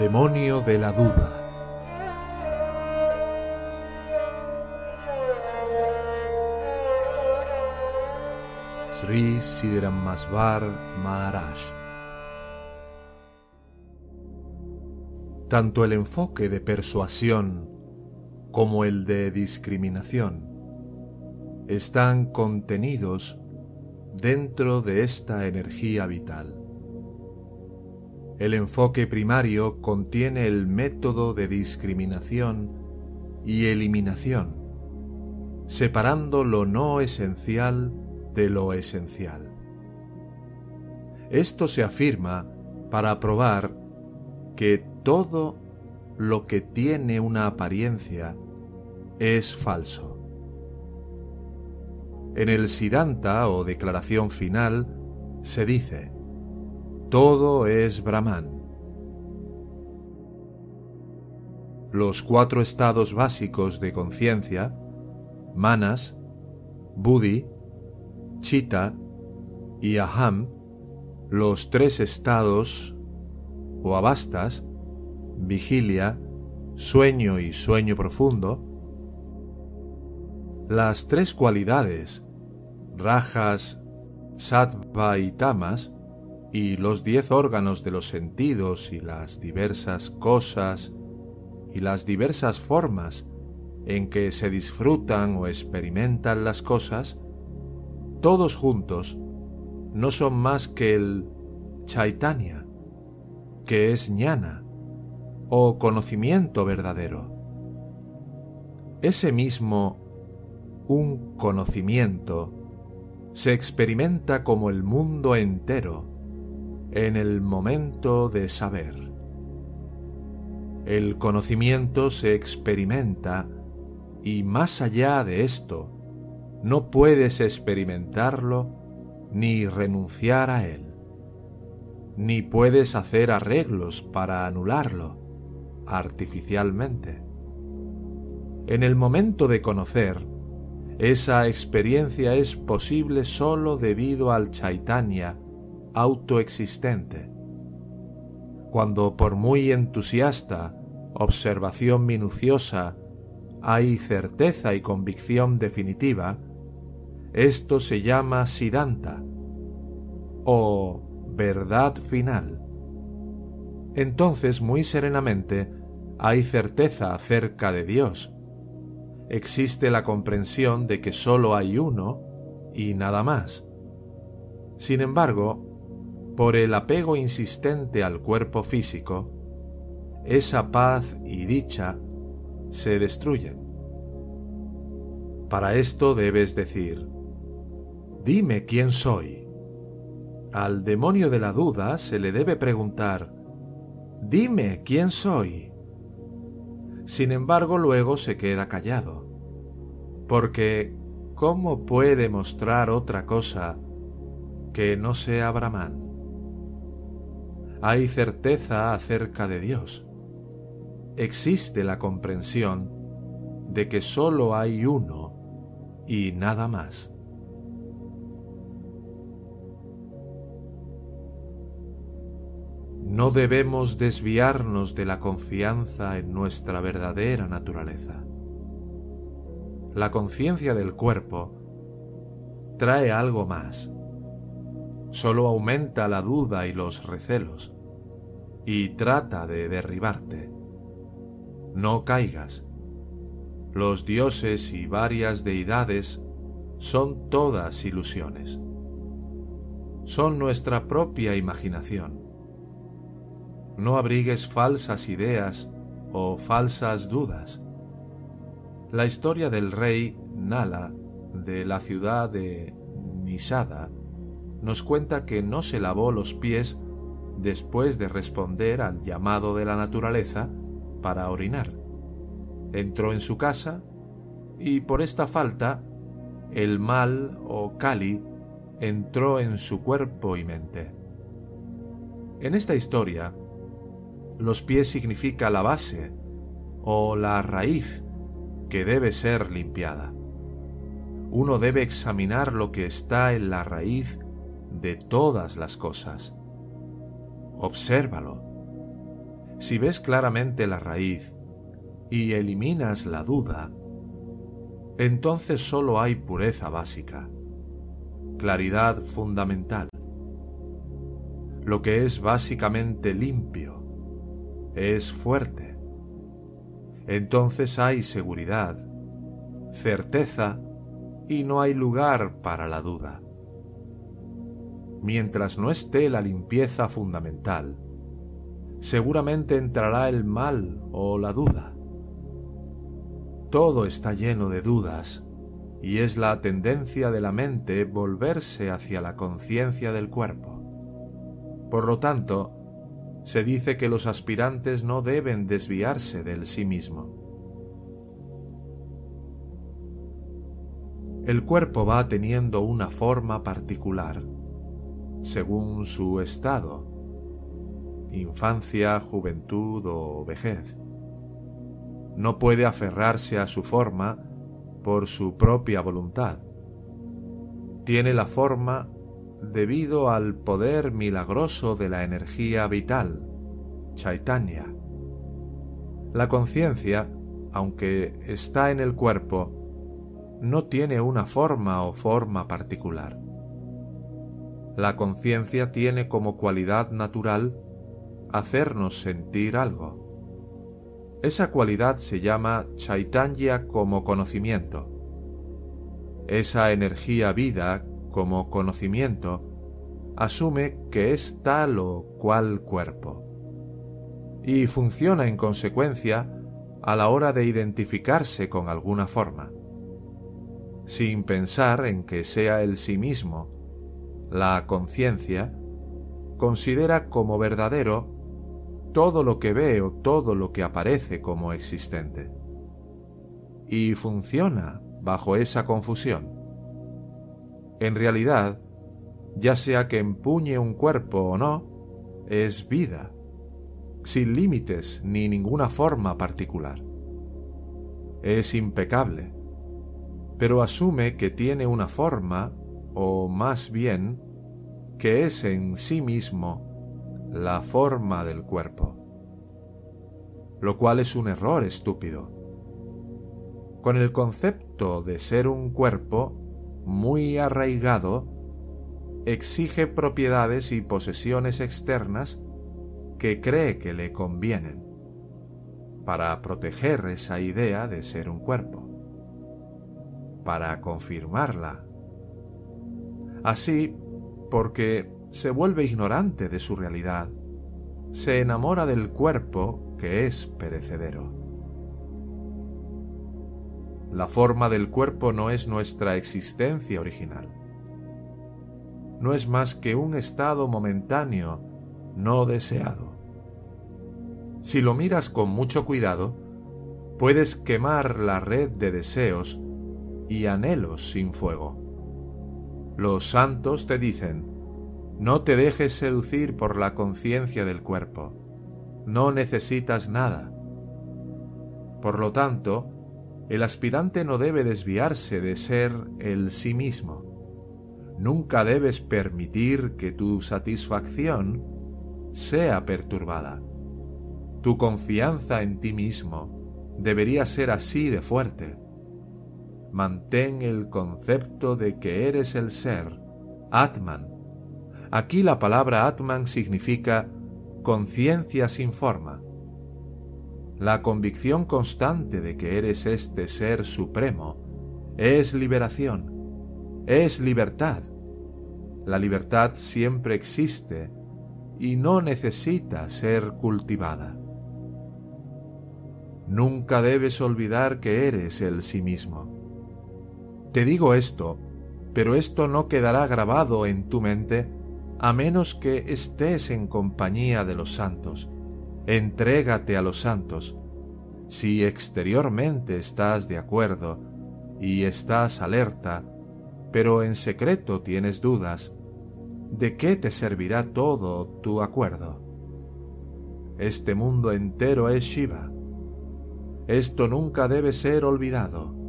Demonio de la duda. Sri Siddharamasvar Maharaj. Tanto el enfoque de persuasión como el de discriminación están contenidos dentro de esta energía vital. El enfoque primario contiene el método de discriminación y eliminación, separando lo no esencial de lo esencial. Esto se afirma para probar que todo lo que tiene una apariencia es falso. En el Siddhanta o declaración final se dice, todo es Brahman. Los cuatro estados básicos de conciencia, manas, buddhi, chitta y aham, los tres estados o abastas, vigilia, sueño y sueño profundo, las tres cualidades, rajas, sattva y tamas, y los diez órganos de los sentidos y las diversas cosas y las diversas formas en que se disfrutan o experimentan las cosas, todos juntos no son más que el chaitanya, que es ñana o conocimiento verdadero. Ese mismo un conocimiento se experimenta como el mundo entero en el momento de saber. El conocimiento se experimenta y más allá de esto, no puedes experimentarlo ni renunciar a él, ni puedes hacer arreglos para anularlo artificialmente. En el momento de conocer, esa experiencia es posible sólo debido al chaitanya autoexistente. Cuando por muy entusiasta, observación minuciosa, hay certeza y convicción definitiva, esto se llama Siddhanta o verdad final. Entonces muy serenamente hay certeza acerca de Dios. Existe la comprensión de que sólo hay uno y nada más. Sin embargo, por el apego insistente al cuerpo físico, esa paz y dicha se destruyen. Para esto debes decir, dime quién soy. Al demonio de la duda se le debe preguntar, dime quién soy. Sin embargo, luego se queda callado, porque ¿cómo puede mostrar otra cosa que no sea Brahman? Hay certeza acerca de Dios. Existe la comprensión de que sólo hay uno y nada más. No debemos desviarnos de la confianza en nuestra verdadera naturaleza. La conciencia del cuerpo trae algo más solo aumenta la duda y los recelos y trata de derribarte. No caigas. Los dioses y varias deidades son todas ilusiones. Son nuestra propia imaginación. No abrigues falsas ideas o falsas dudas. La historia del rey Nala de la ciudad de Nisada nos cuenta que no se lavó los pies después de responder al llamado de la naturaleza para orinar. Entró en su casa y por esta falta el mal o Kali entró en su cuerpo y mente. En esta historia, los pies significa la base o la raíz que debe ser limpiada. Uno debe examinar lo que está en la raíz de todas las cosas. Obsérvalo. si ves claramente la raíz y eliminas la duda, entonces solo hay pureza básica, claridad fundamental. Lo que es básicamente limpio es fuerte. Entonces hay seguridad, certeza y no hay lugar para la duda. Mientras no esté la limpieza fundamental, seguramente entrará el mal o la duda. Todo está lleno de dudas y es la tendencia de la mente volverse hacia la conciencia del cuerpo. Por lo tanto, se dice que los aspirantes no deben desviarse del sí mismo. El cuerpo va teniendo una forma particular, según su estado, infancia, juventud o vejez. No puede aferrarse a su forma por su propia voluntad. Tiene la forma debido al poder milagroso de la energía vital, Chaitanya. La conciencia, aunque está en el cuerpo, no tiene una forma o forma particular. La conciencia tiene como cualidad natural hacernos sentir algo. Esa cualidad se llama Chaitanya como conocimiento. Esa energía vida como conocimiento asume que es tal o cual cuerpo y funciona en consecuencia a la hora de identificarse con alguna forma, sin pensar en que sea el sí mismo. La conciencia considera como verdadero todo lo que ve o todo lo que aparece como existente. Y funciona bajo esa confusión. En realidad, ya sea que empuñe un cuerpo o no, es vida, sin límites ni ninguna forma particular. Es impecable, pero asume que tiene una forma, o más bien, que es en sí mismo la forma del cuerpo, lo cual es un error estúpido. Con el concepto de ser un cuerpo muy arraigado, exige propiedades y posesiones externas que cree que le convienen para proteger esa idea de ser un cuerpo, para confirmarla. Así, porque se vuelve ignorante de su realidad, se enamora del cuerpo que es perecedero. La forma del cuerpo no es nuestra existencia original. No es más que un estado momentáneo no deseado. Si lo miras con mucho cuidado, puedes quemar la red de deseos y anhelos sin fuego. Los santos te dicen, no te dejes seducir por la conciencia del cuerpo. No necesitas nada. Por lo tanto, el aspirante no debe desviarse de ser el sí mismo. Nunca debes permitir que tu satisfacción sea perturbada. Tu confianza en ti mismo debería ser así de fuerte. Mantén el concepto de que eres el ser, Atman, Aquí la palabra Atman significa conciencia sin forma. La convicción constante de que eres este ser supremo es liberación, es libertad. La libertad siempre existe y no necesita ser cultivada. Nunca debes olvidar que eres el sí mismo. Te digo esto, pero esto no quedará grabado en tu mente a menos que estés en compañía de los santos. Entrégate a los santos. Si exteriormente estás de acuerdo y estás alerta, pero en secreto tienes dudas, ¿de qué te servirá todo tu acuerdo? Este mundo entero es Shiva. Esto nunca debe ser olvidado.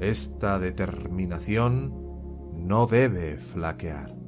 Esta determinación no debe flaquear.